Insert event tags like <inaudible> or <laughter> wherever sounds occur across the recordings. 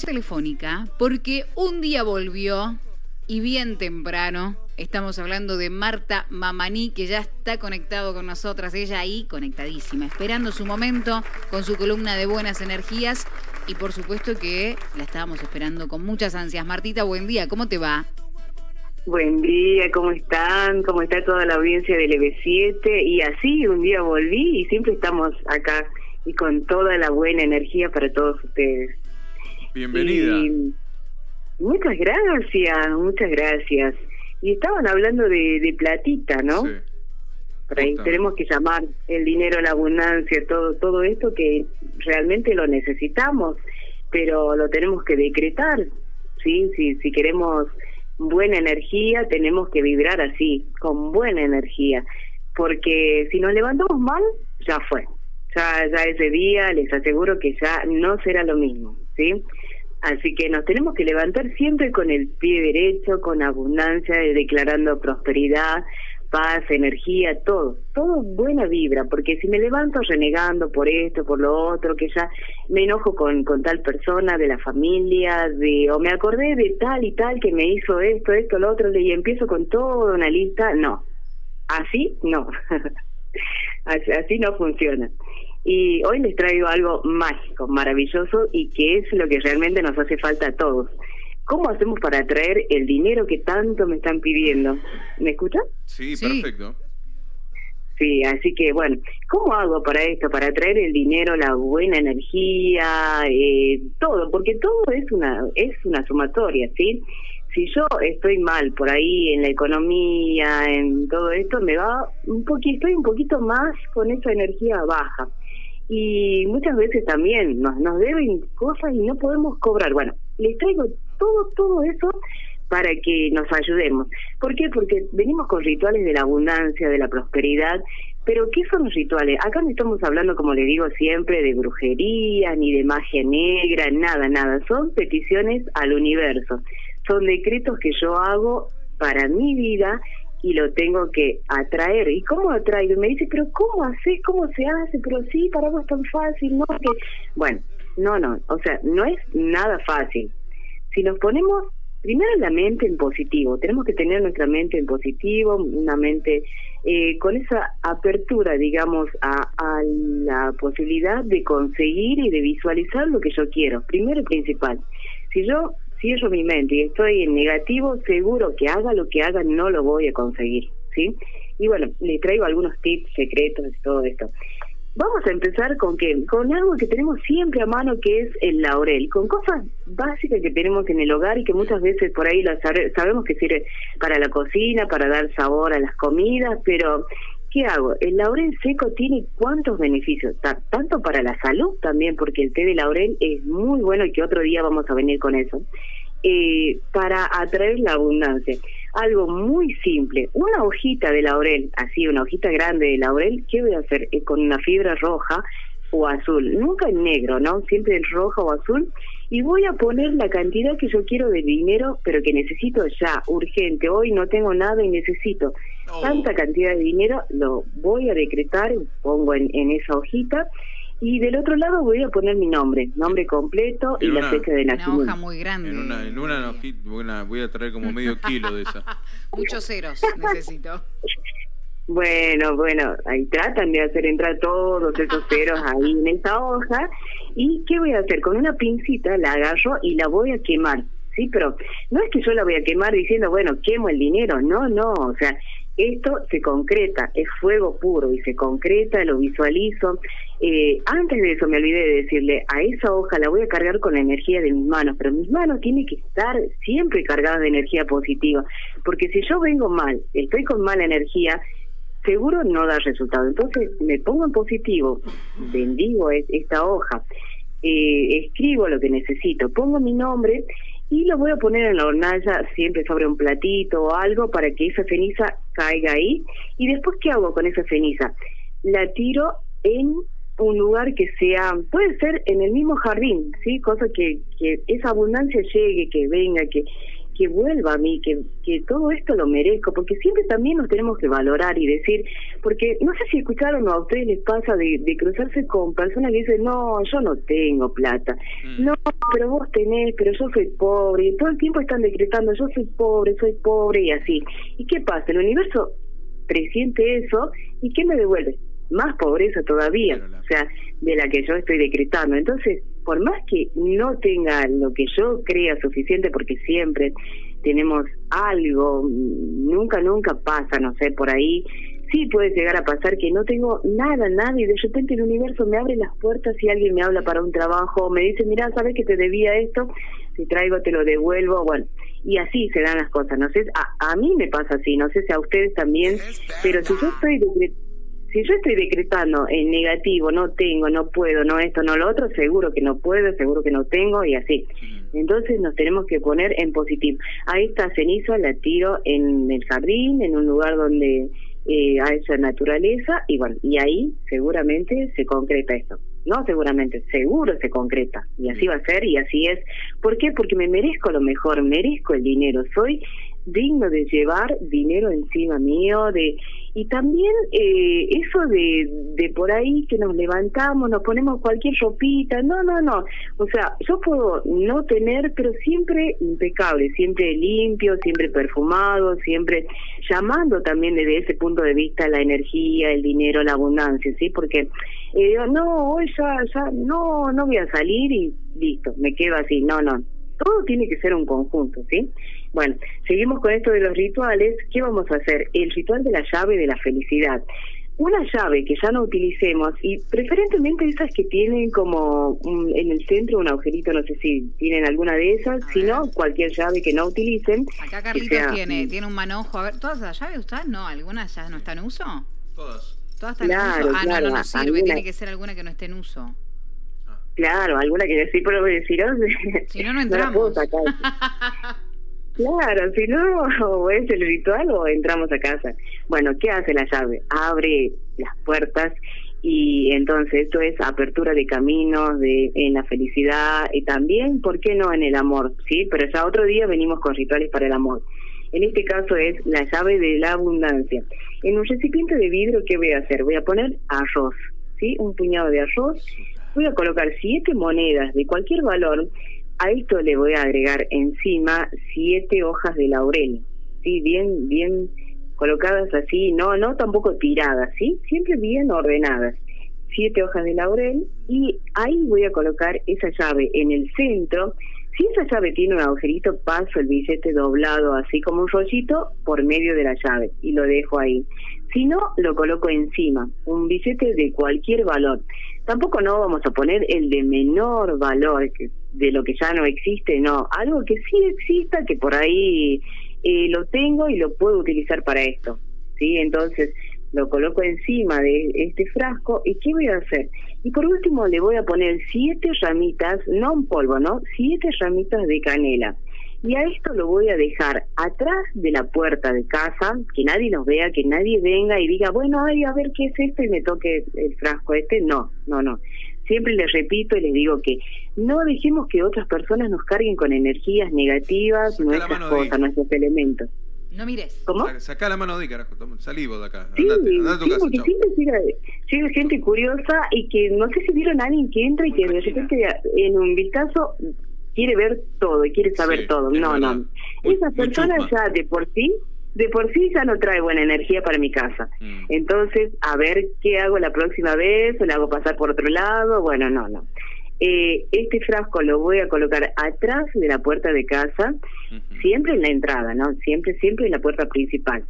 telefónica porque un día volvió y bien temprano estamos hablando de Marta Mamaní que ya está conectado con nosotras, ella ahí conectadísima, esperando su momento con su columna de buenas energías y por supuesto que la estábamos esperando con muchas ansias. Martita, buen día, ¿cómo te va? Buen día, ¿cómo están? ¿Cómo está toda la audiencia del EB7? Y así un día volví y siempre estamos acá y con toda la buena energía para todos ustedes. Bienvenida. muchas gracias, muchas gracias. Y estaban hablando de, platita, ¿no? Sí. Por ahí tenemos que llamar el dinero, la abundancia, todo, todo esto que realmente lo necesitamos, pero lo tenemos que decretar, ¿sí? Si, si queremos buena energía, tenemos que vibrar así, con buena energía, porque si nos levantamos mal, ya fue. Ya, ya ese día les aseguro que ya no será lo mismo, ¿sí? Así que nos tenemos que levantar siempre con el pie derecho, con abundancia, declarando prosperidad, paz, energía, todo, todo buena vibra, porque si me levanto renegando por esto, por lo otro, que ya me enojo con, con tal persona de la familia, de o me acordé de tal y tal que me hizo esto, esto, lo otro, y empiezo con toda una lista, no, así no, <laughs> así no funciona. Y hoy les traigo algo mágico, maravilloso y que es lo que realmente nos hace falta a todos. ¿Cómo hacemos para atraer el dinero que tanto me están pidiendo? ¿Me escuchan? Sí, perfecto. Sí, así que bueno, ¿cómo hago para esto? Para atraer el dinero, la buena energía, eh, todo, porque todo es una es una sumatoria, ¿sí? Si yo estoy mal por ahí en la economía, en todo esto, me va un poquito, estoy un poquito más con esa energía baja y muchas veces también nos, nos deben cosas y no podemos cobrar. Bueno, les traigo todo, todo eso para que nos ayudemos. ¿Por qué? Porque venimos con rituales de la abundancia, de la prosperidad, pero ¿qué son los rituales? Acá no estamos hablando, como le digo siempre, de brujería, ni de magia negra, nada, nada. Son peticiones al universo. Son decretos que yo hago para mi vida y lo tengo que atraer. ¿Y cómo atraigo? Y me dice, pero ¿cómo hace? ¿Cómo se hace? Pero sí, para vos es tan fácil, ¿no? Que... Bueno, no, no, o sea, no es nada fácil. Si nos ponemos primero la mente en positivo, tenemos que tener nuestra mente en positivo, una mente eh, con esa apertura, digamos, a, a la posibilidad de conseguir y de visualizar lo que yo quiero, primero y principal. Si yo cierro mi mente y estoy en negativo, seguro que haga lo que haga no lo voy a conseguir, ¿sí? Y bueno, le traigo algunos tips secretos de todo esto. Vamos a empezar con que con algo que tenemos siempre a mano que es el laurel, con cosas básicas que tenemos en el hogar y que muchas veces por ahí las sabemos que sirve para la cocina, para dar sabor a las comidas, pero ¿qué hago? El laurel seco tiene cuántos beneficios, tanto para la salud también, porque el té de laurel es muy bueno y que otro día vamos a venir con eso, eh, para atraer la abundancia. Algo muy simple, una hojita de laurel, así, una hojita grande de laurel, ¿qué voy a hacer? Eh, con una fibra roja o azul, nunca en negro, ¿no? Siempre en rojo o azul. Y voy a poner la cantidad que yo quiero de dinero, pero que necesito ya, urgente. Hoy no tengo nada y necesito tanta cantidad de dinero, lo voy a decretar, pongo en, esa hojita. Y del otro lado voy a poner mi nombre, nombre completo y la fecha de nacimiento. Una hoja muy grande. En una, en una, voy a traer como <laughs> medio kilo de esa. Muchos ceros <laughs> necesito. Bueno, bueno, ahí tratan de hacer entrar todos esos ceros ahí en esa hoja. ¿Y qué voy a hacer? Con una pincita la agarro y la voy a quemar. Sí, pero no es que yo la voy a quemar diciendo, bueno, quemo el dinero. No, no, o sea, esto se concreta, es fuego puro y se concreta, lo visualizo. Eh, antes de eso me olvidé de decirle, a esa hoja la voy a cargar con la energía de mis manos, pero mis manos tienen que estar siempre cargadas de energía positiva, porque si yo vengo mal, estoy con mala energía, seguro no da resultado. Entonces me pongo en positivo, bendigo esta hoja, eh, escribo lo que necesito, pongo mi nombre y lo voy a poner en la hornalla siempre sobre un platito o algo para que esa ceniza caiga ahí. Y después, ¿qué hago con esa ceniza? La tiro en un lugar que sea, puede ser en el mismo jardín, ¿sí? Cosa que, que esa abundancia llegue, que venga, que que vuelva a mí, que, que todo esto lo merezco, porque siempre también nos tenemos que valorar y decir, porque no sé si escucharon o a ustedes les pasa de, de cruzarse con personas que dicen, no, yo no tengo plata, Mm. no, pero vos tenés, pero yo soy pobre, y todo el tiempo están decretando, yo soy pobre, soy pobre y así. ¿Y qué pasa? El universo presiente eso y ¿qué me devuelve? Más pobreza todavía, la- o sea, de la que yo estoy decretando. Entonces, por más que no tenga lo que yo crea suficiente, porque siempre tenemos algo, nunca, nunca pasa, no sé, por ahí, sí puede llegar a pasar que no tengo nada, nada, y de repente el universo me abre las puertas y alguien me habla para un trabajo, me dice, mira, ¿sabes que te debía esto? Si traigo, te lo devuelvo, bueno, y así se dan las cosas, no sé, a, a mí me pasa así, no sé si a ustedes también, pero si yo estoy decre- si yo estoy decretando en negativo, no tengo, no puedo, no esto, no lo otro, seguro que no puedo, seguro que no tengo y así. Entonces nos tenemos que poner en positivo. A esta ceniza la tiro en el jardín, en un lugar donde eh, haya naturaleza y bueno, y ahí seguramente se concreta esto. No seguramente, seguro se concreta. Y así va a ser y así es. ¿Por qué? Porque me merezco lo mejor, merezco el dinero. Soy digno de llevar dinero encima mío, de y también eh, eso de, de por ahí que nos levantamos, nos ponemos cualquier ropita, no, no, no, o sea, yo puedo no tener, pero siempre impecable, siempre limpio, siempre perfumado, siempre llamando también desde ese punto de vista la energía, el dinero, la abundancia, ¿sí? Porque eh, no, hoy ya, ya, no, no voy a salir y listo, me quedo así, no, no, todo tiene que ser un conjunto, ¿sí? Bueno, seguimos con esto de los rituales. ¿Qué vamos a hacer? El ritual de la llave de la felicidad. Una llave que ya no utilicemos y preferentemente esas que tienen como un- en el centro un agujerito, no sé si tienen alguna de esas, si no, cualquier llave que no utilicen. Acá Carlitos sea- tiene, tiene un manojo. A ver, ¿todas las llaves ustedes? No, ¿algunas ya no están en uso? Todas. ¿Todas están Claro, en uso? Ah, claro, no, no, no sirve. alguna- Tiene que ser alguna que no esté en uso. Claro, alguna que sí puedo deciros. Si <laughs> no, no la puedo entramos. sacar. <laughs> Claro, si no, <laughs> o es el ritual o entramos a casa. Bueno, ¿qué hace la llave? Abre las puertas y entonces esto es apertura de caminos de en la felicidad y también, ¿por qué no en el amor? Sí, pero ya otro día venimos con rituales para el amor. En este caso es la llave de la abundancia. En un recipiente de vidrio, ¿qué voy a hacer? Voy a poner arroz, ¿sí? Un puñado de arroz. Voy a colocar siete monedas de cualquier valor. A esto le voy a agregar encima siete hojas de laurel, ¿sí? Bien, bien colocadas así, no, no tampoco tiradas, ¿sí? Siempre bien ordenadas. Siete hojas de laurel y ahí voy a colocar esa llave en el centro. Si esa llave tiene un agujerito, paso el billete doblado así como un rollito por medio de la llave y lo dejo ahí. Si no, lo coloco encima, un billete de cualquier valor. Tampoco no vamos a poner el de menor valor, de lo que ya no existe, no. Algo que sí exista, que por ahí eh, lo tengo y lo puedo utilizar para esto. ¿sí? Entonces lo coloco encima de este frasco y ¿qué voy a hacer? Y por último le voy a poner siete ramitas, no en polvo, ¿no? Siete ramitas de canela. Y a esto lo voy a dejar atrás de la puerta de casa, que nadie nos vea, que nadie venga y diga, bueno, ay, a ver qué es esto y me toque el frasco este. No, no, no. Siempre les repito y les digo que no dejemos que otras personas nos carguen con energías negativas, Saca nuestras cosas, nuestros elementos. No mires. ¿Cómo? Sa- Sacá la mano de carajo. vos de acá. Sí, Andate, andate a tu sí, casa, porque chao. siempre llega, llega gente curiosa y que no sé si vieron a alguien que entra y que de repente en un vistazo quiere ver todo y quiere saber Sí, todo. No, verdad. no. Muy- personas chusma. ya de por sí, de por sí ya no trae buena energía para mi casa. Mm. Entonces, a ver qué hago la próxima vez, o la hago pasar por otro lado, bueno, no, no. Eh, este frasco lo voy a colocar atrás de la puerta de casa, siempre en la entrada, ¿no? Siempre, siempre en la puerta principal.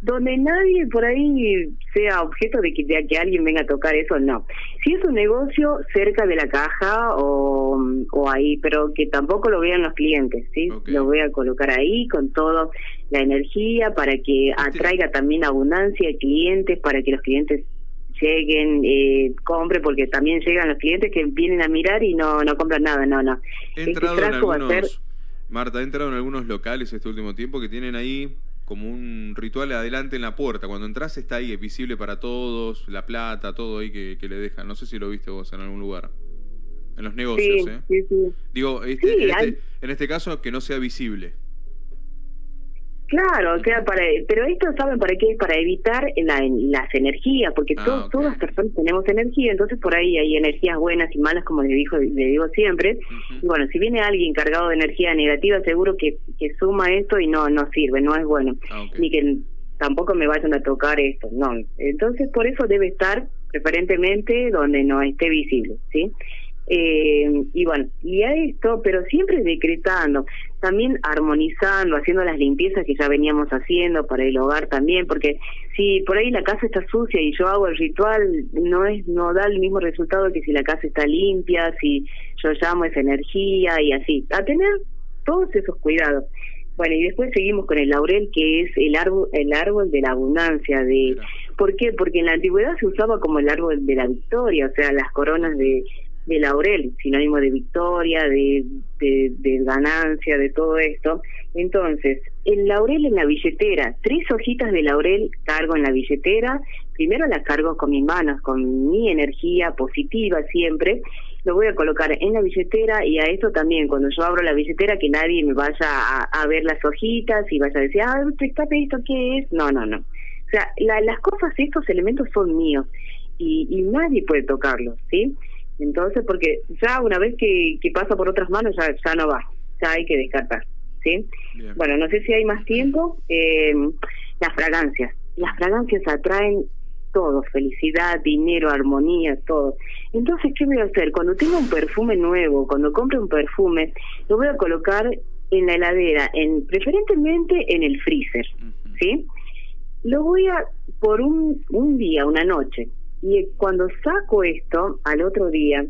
Donde nadie por ahí sea objeto de que, de que alguien venga a tocar eso, no. Si es un negocio cerca de la caja o, o ahí, pero que tampoco lo vean los clientes, ¿sí? Lo voy a colocar ahí con toda la energía para que atraiga también abundancia de clientes, para que los clientes lleguen, eh, compren, porque también llegan los clientes que vienen a mirar y no, no compran nada, no, no. He Este entrado en va a ser algunos. Marta, he entrado en algunos locales este último tiempo que tienen ahí como un ritual adelante en la puerta. Cuando entras está ahí, es visible para todos, la plata, todo ahí que, que le dejan. No sé si lo viste vos en algún lugar. En los negocios, Sí, ¿eh? sí, sí. Digo, este, en, hay- este, en este caso que no sea visible. Claro, o sea, para, pero esto saben para qué es para evitar la, las energías, porque Ah, todos todas las personas tenemos energía, entonces por ahí hay energías buenas y malas, como le dijo, le digo siempre. Y bueno, si viene alguien cargado de energía negativa, seguro que, que suma esto y no no sirve, no es bueno, Ah, ni que tampoco me vayan a tocar esto, no. Entonces por eso debe estar preferentemente donde no esté visible, ¿sí? Eh, y bueno, y a esto, pero siempre decretando, también armonizando, haciendo las limpiezas que ya veníamos haciendo para el hogar también, porque si por ahí la casa está sucia y yo hago el ritual, no es no da el mismo resultado que si la casa está limpia, si yo llamo esa energía y así, a tener todos esos cuidados. Bueno, y después seguimos con el laurel, que es el árbol, el árbol de la abundancia. de. ¿Por qué? Porque en la antigüedad se usaba como el árbol de la victoria, o sea, las coronas de, de laurel, sinónimo de victoria, de, de, ganancia, de todo esto. Entonces, el laurel en la billetera, tres hojitas de laurel cargo en la billetera, primero las cargo con mis manos, con mi energía positiva siempre, lo voy a colocar en la billetera y a eso también, cuando yo abro la billetera, que nadie me vaya a, a ver las hojitas y vaya a decir, ah, escape esto, ¿qué es? No, no, no. O sea, la- las cosas, estos elementos son míos y, y nadie puede tocarlos, ¿sí? Entonces, porque ya una vez que, que pasa por otras manos, ya, ya no va, ya hay que descartar, ¿sí? Bien. Bueno, no sé si hay más tiempo. Eh, las fragancias. Las fragancias atraen todo, felicidad, dinero, armonía, todo. Entonces, ¿qué voy a hacer? Cuando tenga un perfume nuevo, cuando compre un perfume, lo voy a colocar en la heladera, en preferentemente en el freezer. ¿sí? Lo voy a, por un, un día, una noche, y cuando saco esto al otro día,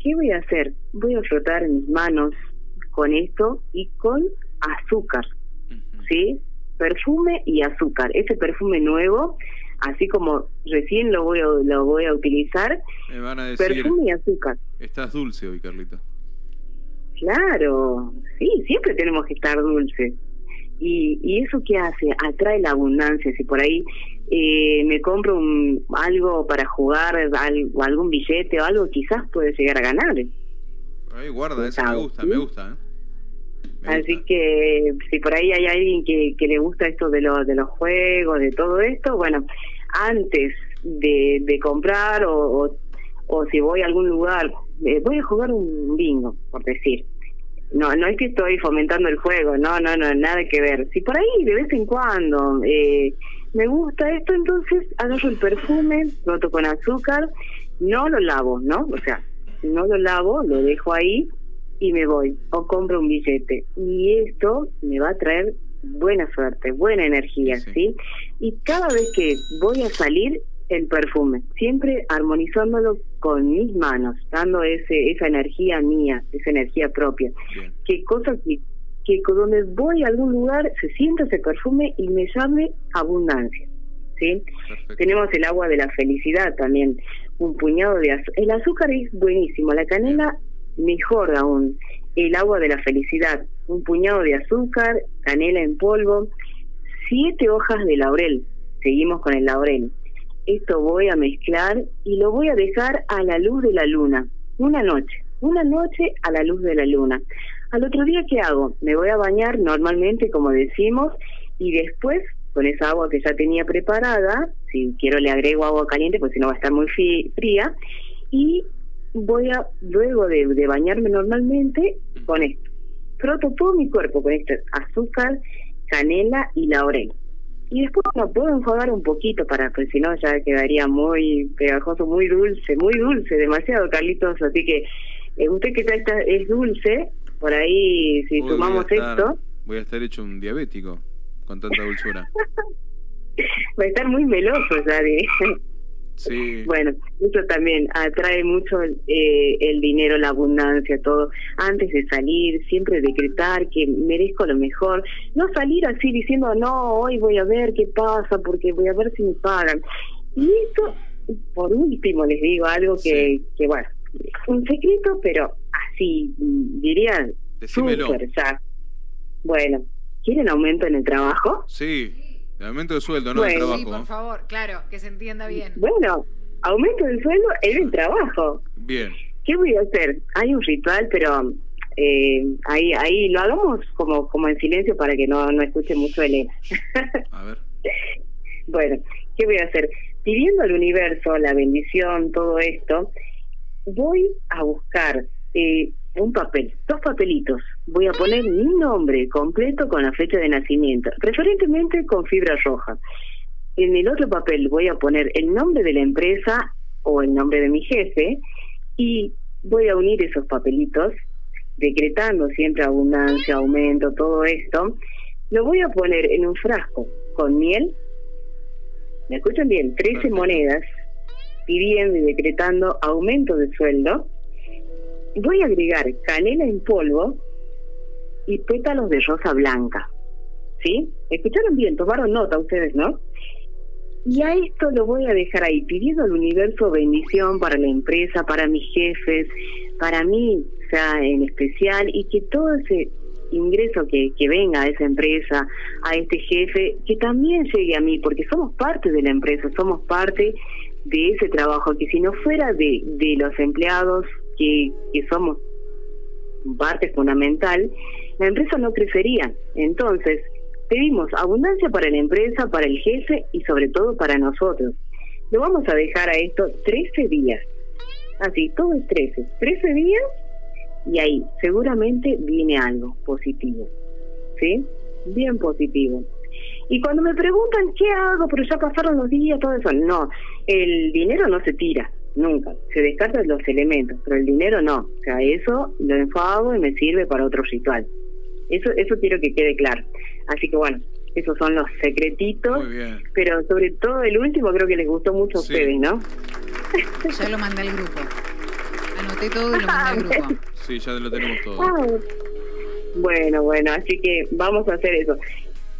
¿qué voy a hacer? Voy a frotar mis manos con esto y con azúcar. ¿sí? Perfume y azúcar. Ese perfume nuevo, así como recién lo voy a, lo voy a utilizar, Me van a decir, perfume y azúcar. estás dulce hoy, Carlita. Claro, sí, siempre tenemos que estar dulces. Y, y eso qué hace? Atrae la abundancia. Si por ahí eh, me compro un, algo para jugar, al- o algún billete o algo, quizás puede llegar a ganar. Ay, guarda, eso me gusta, ¿sí? me gusta, ¿eh? Me Así gusta. que si por ahí hay alguien que, que le gusta esto de, los de los juegos, de todo esto, bueno, antes de, de comprar o, o, o si voy a algún lugar, eh, voy a jugar un bingo, por decir. No, no es que estoy fomentando el juego, no, no, no, nada que ver. Si por ahí de vez en cuando eh, me gusta esto, entonces agarro el perfume, roto con azúcar, no lo lavo, ¿no? O sea, no lo lavo, lo dejo ahí y me voy o compro un billete. Y esto me va a traer buena suerte, buena energía, Sí. ¿sí? Y cada vez que voy a salir, el perfume, siempre armonizándolo con mis manos, dando ese esa energía mía, esa energía propia. Bien. Que cosa que, que donde voy a algún lugar se sienta ese perfume y me llame abundancia, ¿sí? Perfecto. Tenemos el agua de la felicidad también, un puñado de azúcar. El azúcar es buenísimo, la canela mejor aún. El agua de la felicidad, un puñado de azúcar, canela en polvo, siete hojas de laurel. Seguimos con el laurel. Esto voy a mezclar y lo voy a dejar a la luz de la luna, una noche, una noche a la luz de la luna. Al otro día, ¿qué hago? Me voy a bañar normalmente, como decimos, y después, con esa agua que ya tenía preparada, si quiero le agrego agua caliente, pues si no va a estar muy fría, y voy a, luego de, de bañarme normalmente, con esto. Froto todo mi cuerpo con este azúcar, canela y laurel. Y después lo puedo enjuagar un poquito para, pues si no ya quedaría muy pegajoso, muy dulce, muy dulce, demasiado Carlitos, así que eh, usted que ya está, es dulce, por ahí si Uy, voy sumamos estar- esto, Voy a estar hecho un diabético con tanta dulzura. <laughs> va a estar muy meloso ya de... Sí. Bueno, eso también atrae mucho eh, el dinero, la abundancia, todo. Antes de salir, siempre decretar que merezco lo mejor. No salir así diciendo, no, hoy voy a ver qué pasa, porque voy a ver si me pagan. Y eso, por último, les digo algo que, Sí. que bueno, un secreto, pero así, diría, súper. Bueno, ¿quieren aumento en el trabajo? Sí. Aumento de sueldo, no de Bueno. Sí, trabajo. por favor, claro, que se entienda bien. Bueno, aumento del sueldo en el trabajo. Bien. ¿Qué voy a hacer? Hay un ritual, pero eh, ahí ahí lo hagamos como como en silencio para que no, no escuche mucho Elena. A ver. <laughs> bueno, ¿qué voy a hacer? Pidiendo al universo la bendición, todo esto, voy a buscar eh, un papel, dos papelitos. Voy a poner mi nombre completo con la fecha de nacimiento, preferentemente con fibra roja. En el otro papel voy a poner el nombre de la empresa o el nombre de mi jefe y voy a unir esos papelitos, decretando siempre abundancia, aumento, todo esto. Lo voy a poner en un frasco con miel. ¿Me escuchan bien? 13 monedas pidiendo y decretando aumento de sueldo voy a agregar canela en polvo y pétalos de rosa blanca. ¿Sí? ¿Escucharon bien? Tomaron nota ustedes, ¿no? Y a esto lo voy a dejar ahí, pidiendo al universo bendición para la empresa, para mis jefes, para mí, o sea, en especial, y que todo ese ingreso que, que venga a esa empresa, a este jefe, que también llegue a mí, porque somos parte de la empresa, somos parte de ese trabajo, que si no fuera de, de los empleados, que, somos parte fundamental, la empresa no crecería. Entonces, pedimos abundancia para la empresa, para el jefe y sobre todo para nosotros. Lo vamos a dejar a esto 13 días. Así, todo es 13. 13 días y ahí seguramente viene algo positivo. ¿Sí? Bien positivo. Y cuando me preguntan qué hago, pero ya pasaron los días, todo eso, no, el dinero no se tira, nunca. Se descartan los elementos, pero el dinero no. O sea, eso lo enfago y me sirve para otro ritual. Eso, eso quiero que quede claro. Así que bueno, esos son los secretitos. Pero sobre todo el último creo que les gustó mucho a ustedes, ¿no? Ya lo mandé al grupo. Anoté todo y lo mandé al grupo. <laughs> Sí, ya lo tenemos todo. Ah, bueno, bueno, así que vamos a hacer eso.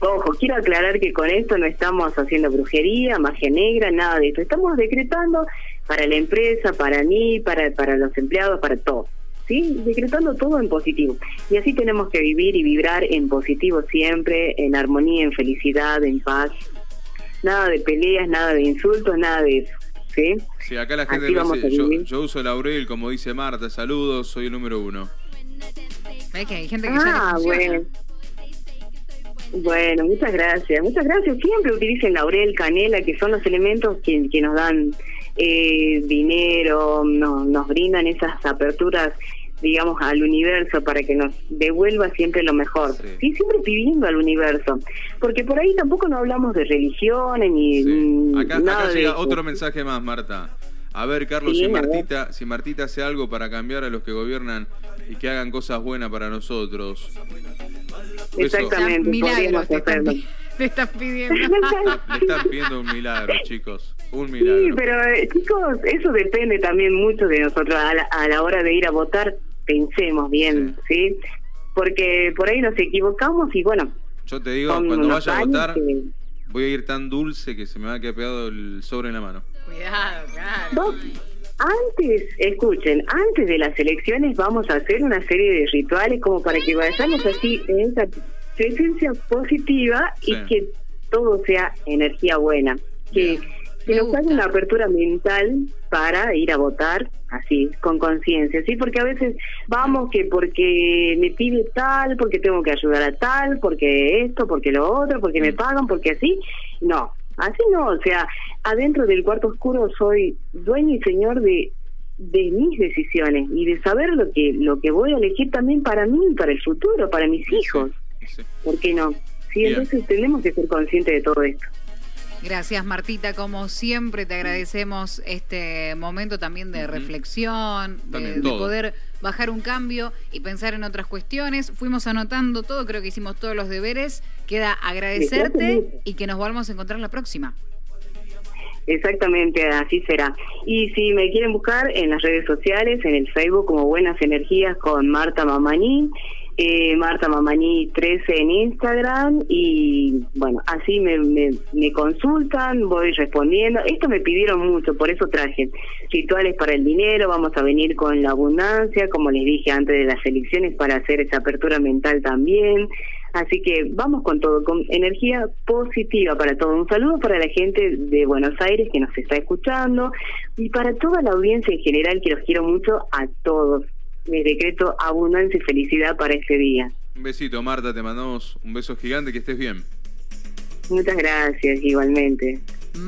Ojo, quiero aclarar que con esto no estamos haciendo brujería, magia negra, nada de eso. Estamos decretando para la empresa, para mí, para, para los empleados, para todos. ¿Sí? Decretando todo en positivo. Y así tenemos que vivir y vibrar en positivo siempre, en armonía, en felicidad, en paz. Nada de peleas, nada de insultos, nada de eso. ¿Sí? Sí, acá la gente dice, yo, yo, uso Laurel, como dice Marta, saludos, soy el número uno. que hay gente que ah, bueno. Bueno, muchas gracias, muchas gracias. Siempre utilicen laurel, canela, que son los elementos que, que nos dan eh, dinero, no, nos brindan esas aperturas, digamos, al universo para que nos devuelva siempre lo mejor. Sí, siempre pidiendo al universo. Porque por ahí tampoco no hablamos de religiones ni, acá, llega otro mensaje más, Marta. A ver, Carlos, si Martita, si Martita hace algo para cambiar a los que gobiernan y que hagan cosas buenas para nosotros. Exactamente. Milagros te están, <laughs> te están, pidiendo. Le están pidiendo un milagro, chicos. Un milagro. Sí, pero eh, chicos, eso depende también mucho de nosotros. A la, hora de ir a votar, pensemos bien, ¿sí? Porque por ahí nos equivocamos y bueno. Yo te digo, cuando vaya a votar, voy a ir tan dulce que se me va a quedar pegado el sobre en la mano. Cuidado, claro. Antes, escuchen, antes de las elecciones vamos a hacer una serie de rituales como para que vayamos así en esa presencia positiva y que todo sea energía buena. Que, que nos haga una apertura mental para ir a votar así, con conciencia, ¿sí? Porque a veces vamos que porque me pide tal, porque tengo que ayudar a tal, porque esto, porque lo otro, porque me mm. pagan, porque así. No, Así no, o sea, adentro del cuarto oscuro soy dueño y señor de de mis decisiones y de saber lo que lo que voy a elegir también para mí, para el futuro, para mis hijos. ¿Por qué no? Sí, entonces tenemos que ser conscientes de todo esto. Gracias Martita, como siempre te agradecemos este momento también de reflexión, de, poder bajar un cambio y pensar en otras cuestiones. Fuimos anotando todo, creo que hicimos todos los deberes. Queda agradecerte y que nos volvamos a encontrar la próxima. Exactamente, así será. Y si me quieren buscar en las redes sociales, en el Facebook como Buenas Energías con Marta Mamaní, eh, Marta Mamani 13 en Instagram y bueno, así me, me, consultan, voy respondiendo. Esto me pidieron mucho, por eso traje rituales para el dinero, vamos a venir con la abundancia, como les dije antes de las elecciones, para hacer esa apertura mental también. Así que vamos con todo, con energía positiva para todo. Un saludo para la gente de Buenos Aires que nos está escuchando y para toda la audiencia en general que los quiero mucho a todos les decreto abundancia y felicidad para este día. Un besito, Marta, te mandamos un beso gigante, que estés bien. Muchas gracias, igualmente.